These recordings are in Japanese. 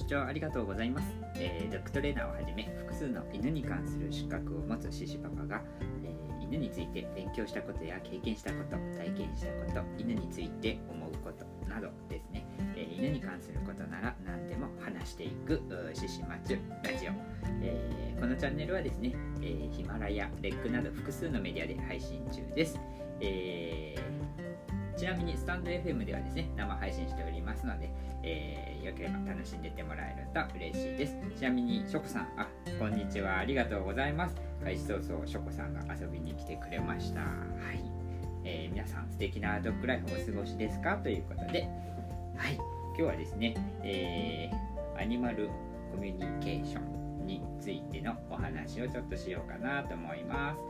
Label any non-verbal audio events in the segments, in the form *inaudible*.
視聴ありがとうございます、えードッグトレーナーをはじめ複数の犬に関する資格を持つシシパパが、えー犬について勉強したことや経験したこと体験したこと犬について思うことなどですね、えー犬に関することなら何でも話していくシシマチュラジオ、えーこのチャンネルはですね、えヒマラヤ、レックなど複数のメディアで配信中です、えーちなみにスタンド FM ではですね生配信しておりますので、えーよければ楽しんでてもらえると嬉しいです。ちなみにショコさんあこんにちは。ありがとうございます。開始早々ショコさんが遊びに来てくれました。はい、えー皆さん素敵なドッグライフをお過ごしですか？ということで。はい。今日はですね、えーアニマルコミュニケーションについてのお話をちょっとしようかなと思います。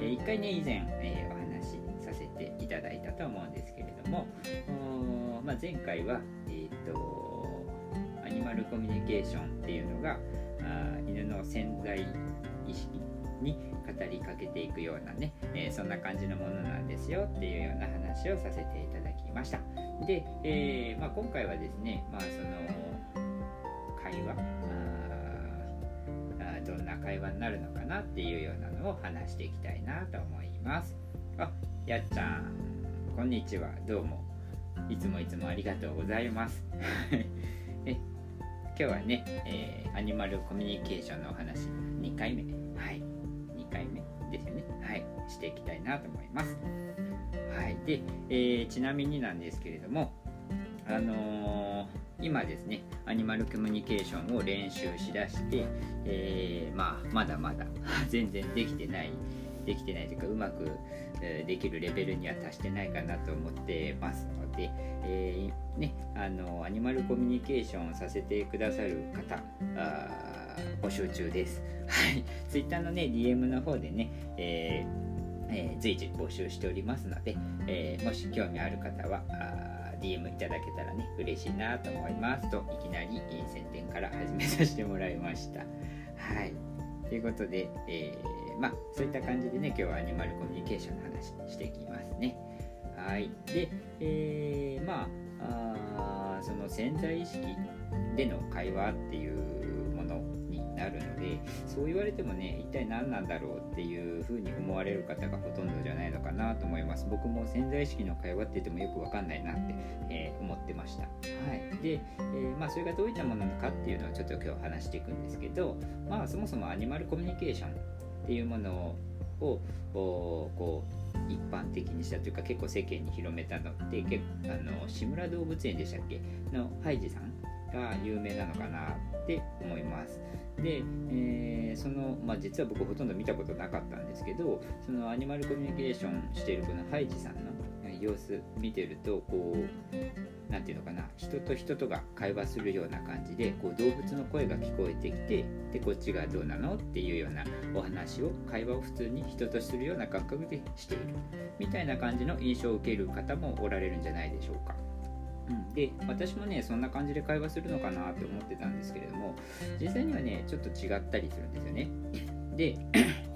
えー一回ね以前、えーお話しさせていただいたと思うんですけれども、まあ、前回は、えー、とアニマルコミュニケーションっていうのがあ犬の潜在意識に語りかけていくようなね、えーそんな感じのものなんですよっていうような話をさせていただきました。で、えーまあ、今回はですね、まあ、その会話あどんな会話になるのかなっていうようなのを話していきたいなと思いますあやっちゃんこんにちは。どうも。いつもいつもありがとうございます。*laughs* え今日はね、えーアニマルコミュニケーションのお話2回目。はい。2回目ですよね。はい。していきたいなと思います。はい。で、えーちなみになんですけれどもあのー今ですねアニマルコミュニケーションを練習しだして、えーまあ、まだまだ全然できてないできてないというかうまく、できるレベルには達してないかなと思ってますので、えーね、あのアニマルコミュニケーションをさせてくださる方募集中です。はい、Twitter のね DM の方でね、えーえー随時募集しておりますので、えもし興味ある方は DM いただけたらね嬉しいなと思いますといきなりえ宣伝から始めさせてもらいました。はい。ということで、えーまあそういった感じでね今日はアニマルコミュニケーションの話していきますね。はい。で、えーまあその潜在意識での会話っていうものになるのでそう言われてもね一体何なんだろうっていうふうに思われる方がほとんどじゃないのかなと思います。僕も潜在意識の会話って言ってもよくわかんないなって、ってました。はい。で、えーまあそれがどういったものなのかっていうのをちょっと今日話していくんですけどまあそもそもアニマルコミュニケーションっていうものをこう一般的にしたというか結構世間に広めたのって結あの志村動物園でしたっけ？のハイジさんが有名なのかなって思います。で、えーその、まあ、実は僕ほとんど見たことなかったんですけどそのアニマルコミュニケーションしているこのハイジさんの様子見てるとこうなんていうのかな人と人とが会話するような感じでこう動物の声が聞こえてきてでこっちがどうなのっていうようなお話を会話を普通に人とするような感覚でしているみたいな感じの印象を受ける方もおられるんじゃないでしょうか。うん、で私もねそんな感じで会話するのかなって思ってたんですけれども実際にはねちょっと違ったりするんですよね。で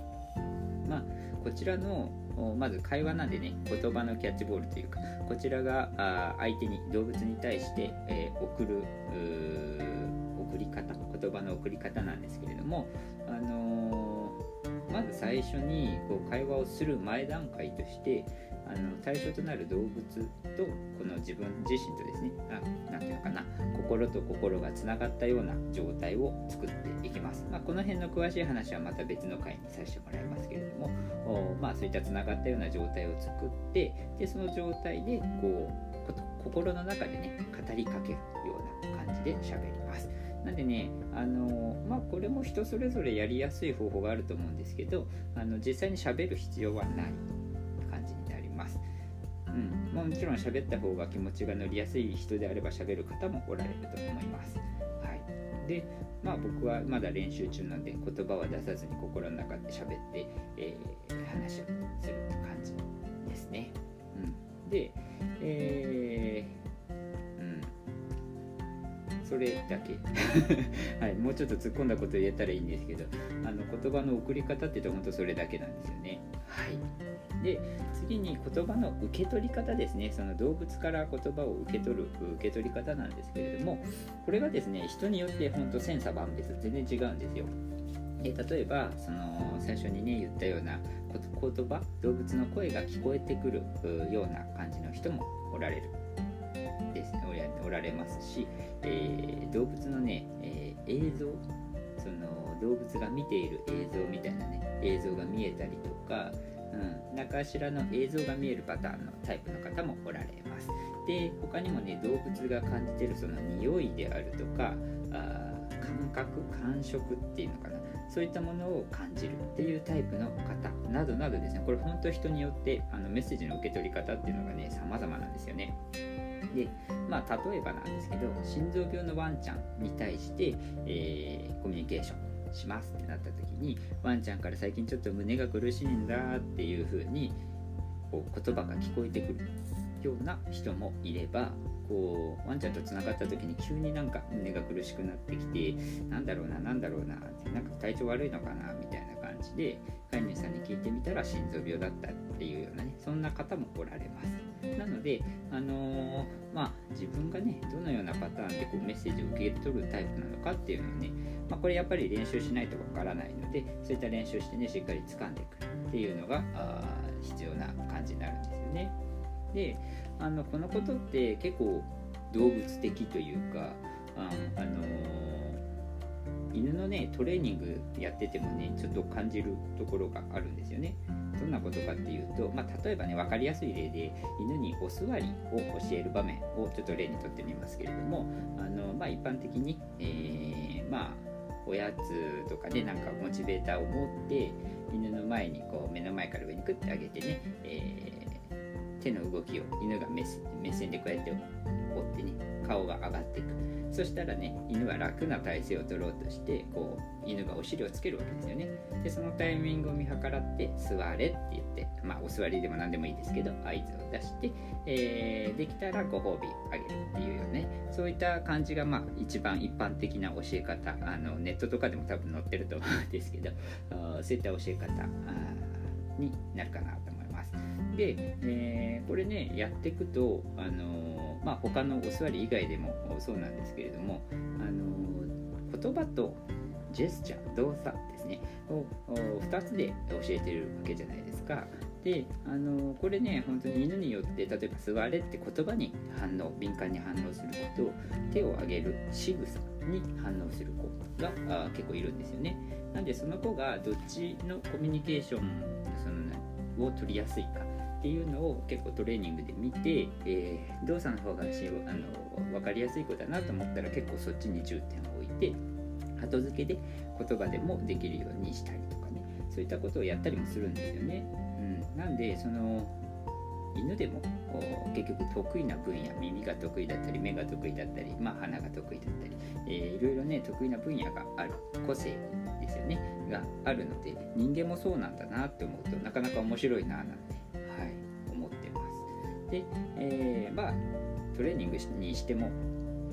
*clears throat* まあこちらのおまず会話なんでね言葉のキャッチボールというかこちらが相手に動物に対して、えー送る送り方言葉の送り方なんですけれども、あのーまず最初にこう会話をする前段階としてあの対象となる動物とこの自分自身とですねあなんていうのかな心と心がつながったような状態を作っていきます、まあ、この辺の詳しい話はまた別の回にさせてもらいますけれどもおまあ、そういったつながったような状態を作ってでその状態でこう心の中でね語りかけるような感じで喋りますなんでね、あのまあ、これも人それぞれやりやすい方法があると思うんですけどあの実際に喋る必要はない感じになります。うん、まあもちろん喋った方が気持ちが乗りやすい人であれば喋る方もおられると思います。はい、で、まあ、僕はまだ練習中なんで言葉は出さずに心の中で喋って、えー話をするって感じですね。うん、で、えーうん、それだけ、*laughs* はい、もうちょっと突っ込んだこと言えたらいいんですけどあの言葉の送り方って言うと本当それだけなんですよね。はい、で次次に言葉の受け取り方ですね。その動物から言葉を受け取る受け取り方なんですけれどもこれがですね人によって本当千差万別全然違うんですよ。で例えばその最初にね言ったような言葉動物の声が聞こえてくるような感じの人もおられる。ですおられますし、えー、動物のね、えー、映像その動物が見ている映像みたいなね映像が見えたりとか、うん、何かしらの映像が見えるパターンのタイプの方もおられます。で他にもね動物が感じてるその匂いであるとかあ感覚感触っていうのかな。そういったものを感じるっていうタイプの方などなどですね。これ本当人によってあのメッセージの受け取り方っていうのがね様々なんですよね。でまあ例えばなんですけど心臓病のワンちゃんに対して、えー、コミュニケーション。しますってなった時にワンちゃんから最近ちょっと胸が苦しいんだっていう風にこう言葉が聞こえてくるような人もいればこうワンちゃんとつながった時に急になんか胸が苦しくなってきてなんだろうななんだろうなってなんか体調悪いのかなみたいなで飼い主さんに聞いてみたら心臓病だったっていうようなねそんな方もおられます。なのであのー、まあ自分がねどのようなパターンでこうメッセージを受け取るタイプなのかっていうのをね、まあ、これやっぱり練習しないとわからないのでそういった練習してねしっかり掴んでいくっていうのが必要な感じになるんですよね。であのこのことって結構動物的というかあ、あのー、犬のねトレーニングやっててもねちょっと感じるところがあるんですよね。どんなことかっていうと、まあ、例えばね分かりやすい例で犬にお座りを教える場面をちょっと例にとってみますけれどもあの、まあ、一般的に、えー、まあおやつとかでなんかモチベーターを持って犬の前にこう目の前から上にクッて上げてね、えー手の動きを犬が目線でこうやって追ってね顔が上がっていく。そしたらね犬は楽な体勢を取ろうとしてこう犬がお尻をつけるわけですよね。でそのタイミングを見計らって座れって言ってまあお座りでも何でもいいですけど合図を出して、えー、できたらご褒美あげるっていうよね。そういった感じがまあ一番一般的な教え方。あのネットとかでも多分載ってると思うんですけどそういった教え方になるかなと思います。で、えー、これねやっていくと、あのー、まあ、他のお座り以外でもそうなんですけれども、あのー、言葉とジェスチャー動作ですねを2つで教えてるわけじゃないですか。であのこれね本当に犬によって例えば座れって言葉に反応敏感に反応する子と手を挙げる仕草に反応する子があ結構いるんですよねなんでその子がどっちのコミュニケーションその、を取りやすいかっていうのを結構トレーニングで見て、えー、動作の方がしあの分かりやすい子だなと思ったら結構そっちに重点を置いて後付けで言葉でもできるようにしたりとかねそういったことをやったりもするんですよね。うん、なんでその犬でも結局得意な分野耳が得意だったり目が得意だったり、まあ、鼻が得意だったり、えー、いろいろね得意な分野がある個性ですよねがあるので人間もそうなんだなって思うとなかなか面白いななんてはい、思ってます。で、えー、まあトレーニングにしても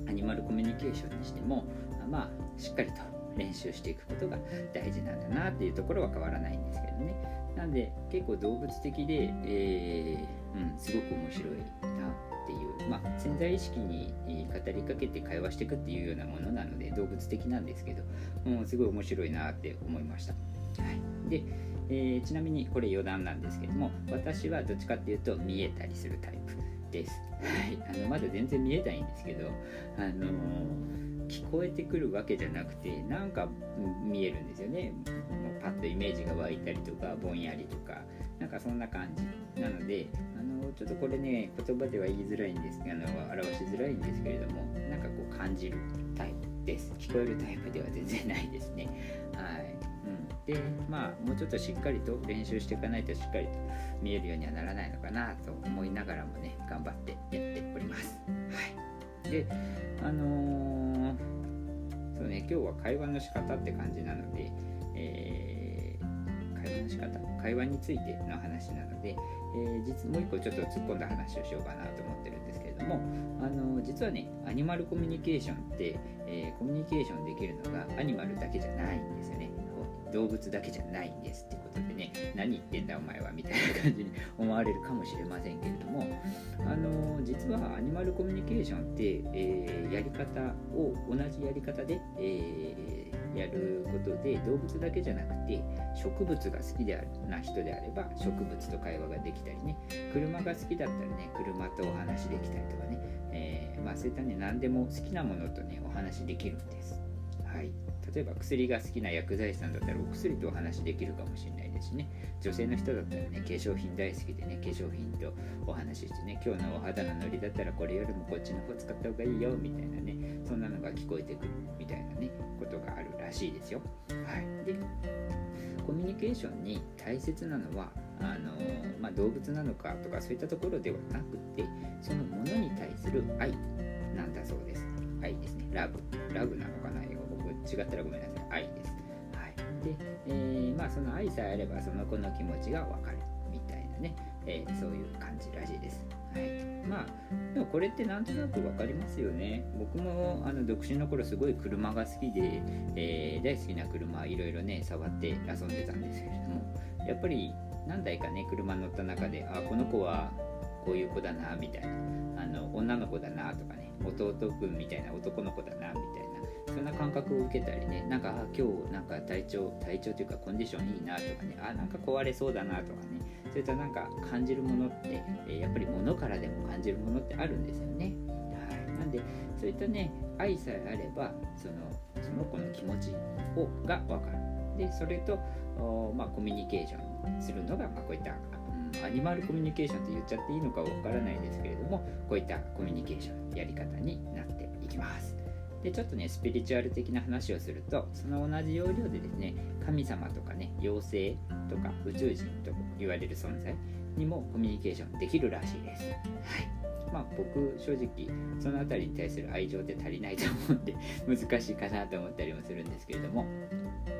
アニマルコミュニケーションにしてもまあしっかりと練習していくことが大事なんだなっていうところは変わらないんですけどね。なんで結構動物的で、えー、うん、すごく面白いなっていう、まあ、潜在意識に語りかけて会話していくっていうようなものなので動物的なんですけどもうすごい面白いなって思いました。はい、でえー、ちなみにこれ余談なんですけども私はどっちかっていうと見えたりするタイプです、はい、あのまだ全然見えないんですけど、あのー、聞こえてくるわけじゃなくてなんか見えるんですよね。もうパッとイメージが湧いたりとかぼんやりとか。なんかそんな感じなので、あの、ちょっとこれね言葉では言いづらいんですあの表しづらいんですけれどもなんかこう感じるタイプです。聞こえるタイプでは全然ないですね。はい。でまあもうちょっとしっかりと練習していかないとしっかりと見えるようにはならないのかなと思いながらもね頑張ってやっております。はい、であのー、そうね今日は会話の仕方って感じなので、えー、会話の仕方会話についての話なので、えー、実もう一個ちょっと突っ込んだ話をしようかなと思ってるんですけれどもあの実はねアニマルコミュニケーションって、えー、コミュニケーションできるのがアニマルだけじゃないんですよね。動物だけじゃないんですってことでね何言ってんだお前はみたいな感じに思われるかもしれませんけれどもあの実はアニマルコミュニケーションって、えー、やり方を同じやり方で、えー、やることで動物だけじゃなくて植物が好きであるな人であれば植物と会話ができたりね車が好きだったらね車とお話できたりとかね、えー、まあ、そういったね何でも好きなものとねお話できるんです。はい例えば薬が好きな薬剤師さんだったらお薬とお話できるかもしれないですしね女性の人だったらね化粧品大好きでね化粧品とお話ししてね今日のお肌のノリだったらこれよりもこっちの方使った方がいいよみたいなねそんなのが聞こえてくるみたいなねことがあるらしいですよ。はい、でコミュニケーションに大切なのはあのまあ、動物なのかとかそういったところではなくてそのものに対する愛なんだそうです。愛ですね。ラブ。ラブなのかな？英語僕違ったらごめんなさい。愛です。はい。で、えー、まあその愛さえあればその子の気持ちがわかるみたいなね、えー、そういう感じらしいです。はい、まあでもこれってなんとなく分かりますよね。僕もあの独身の頃すごい車が好きで、えー、大好きな車いろいろね触って遊んでたんですけれどもやっぱり何台かね車乗った中であこの子はこういう子だなみたいな。あの女の子だなとかね弟くんみたいな男の子だなみたいなそんな感覚を受けたりねなんかあ今日なんか体調体調というかコンディションいいなとかねあなんか壊れそうだなとかねそういったなんか感じるものって、やっぱり物からでも感じるものってあるんですよね。はい、なんでそういったね愛さえあればそのその子の気持ちをが分かる。でそれとまあ、コミュニケーションするのが、まあ、こういった、うん、アニマルコミュニケーションって言っちゃっていいのかわからないですけれどもこういったコミュニケーションやり方になっていきます。でちょっとねスピリチュアル的な話をするとその同じ要領でですね神様とかね妖精とか宇宙人と言われる存在にもコミュニケーションできるらしいです。はい。まあ僕正直その辺りに対する愛情って足りないと思うんで難しいかなと思ったりもするんですけれども。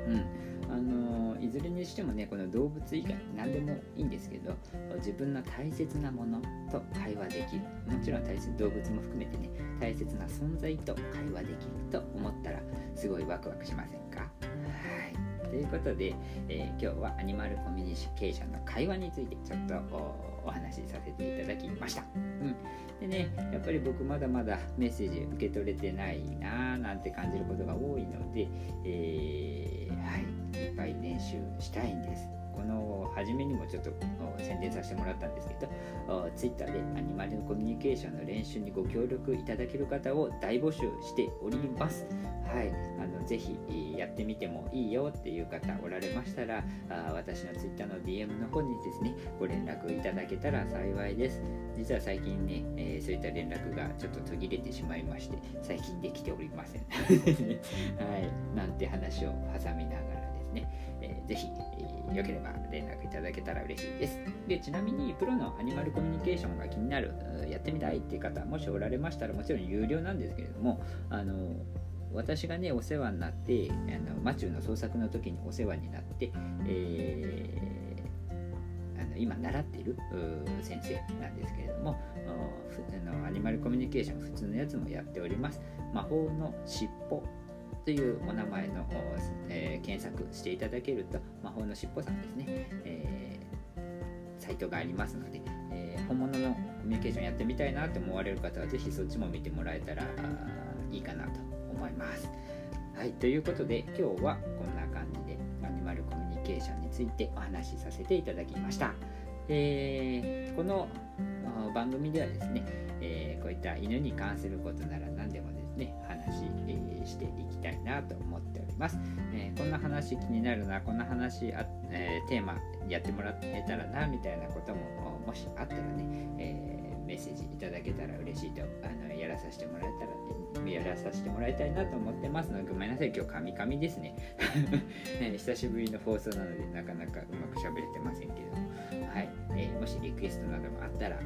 うんあのいずれにしてもねこの動物以外何でもいいんですけど自分の大切なものと会話できる。もちろん大切動物も含めてね大切な存在と会話できると思ったらすごいワクワクしませんか？ということで、えー、今日はアニマルコミュニケーションの会話についてちょっとお話しさせていただきました。うんでね、やっぱり僕まだまだメッセージ受け取れてないなぁなんて感じることが多いので、えー、はい、いっぱい練習したいんです。この初めにもちょっと宣伝させてもらったんですけど Twitter でアニマルのコミュニケーションの練習にご協力いただける方を大募集しております。はい、あのぜひやってみてもいいよっていう方おられましたらあ私の Twitter の DM の方にですねご連絡いただけたら幸いです。実は最近ね、えー、そういった連絡がちょっと途切れてしまいまして最近できておりません。*laughs* はい。なんて話を挟みながらですね、えー、ぜひ、よければ連絡いただけたら嬉しいです。でちなみにプロのアニマルコミュニケーションが気になるやってみたいっていう方もしおられましたらもちろん有料なんですけれどもあの私がねお世話になってあのマチューの創作の時にお世話になって、えー、あの今習っている先生なんですけれどもあのアニマルコミュニケーション普通のやつもやっております。魔法の尻尾というお名前の、えー、検索していただけると魔法の尻尾さんですね、えー、サイトがありますので、えー、本物のコミュニケーションやってみたいなと思われる方はぜひそっちも見てもらえたらいいかなと思います。はい、ということで今日はこんな感じでアニマルコミュニケーションについてお話しさせていただきました。えー、この番組ではですね、えー、こういった犬に関することなら何でもですね話、えー、していきたいなと思っております、えこんな話気になるなこんな話あ、えテーマやってもらえたらなみたいなことももしあったらね、えメッセージいただけたら嬉しいとあのやらさせてもらえたらねやらさせてもらいたいなと思ってますのでごめんなさい今日カミカミですね。*laughs* 久しぶりの放送なのでなかなかうまく喋れてませんけども、はい。え、もしリクエストなどもあったら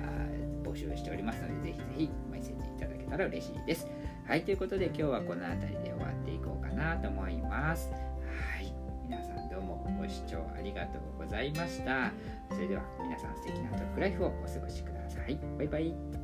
募集しておりますのでぜひぜひメッセージいただけたら嬉しいです。はいということで今日はこの辺りで終わっていこうかなと思います。はい皆さんどうもご視聴ありがとうございました。それでは皆さん素敵なトックライフをお過ごしください。バイバイ。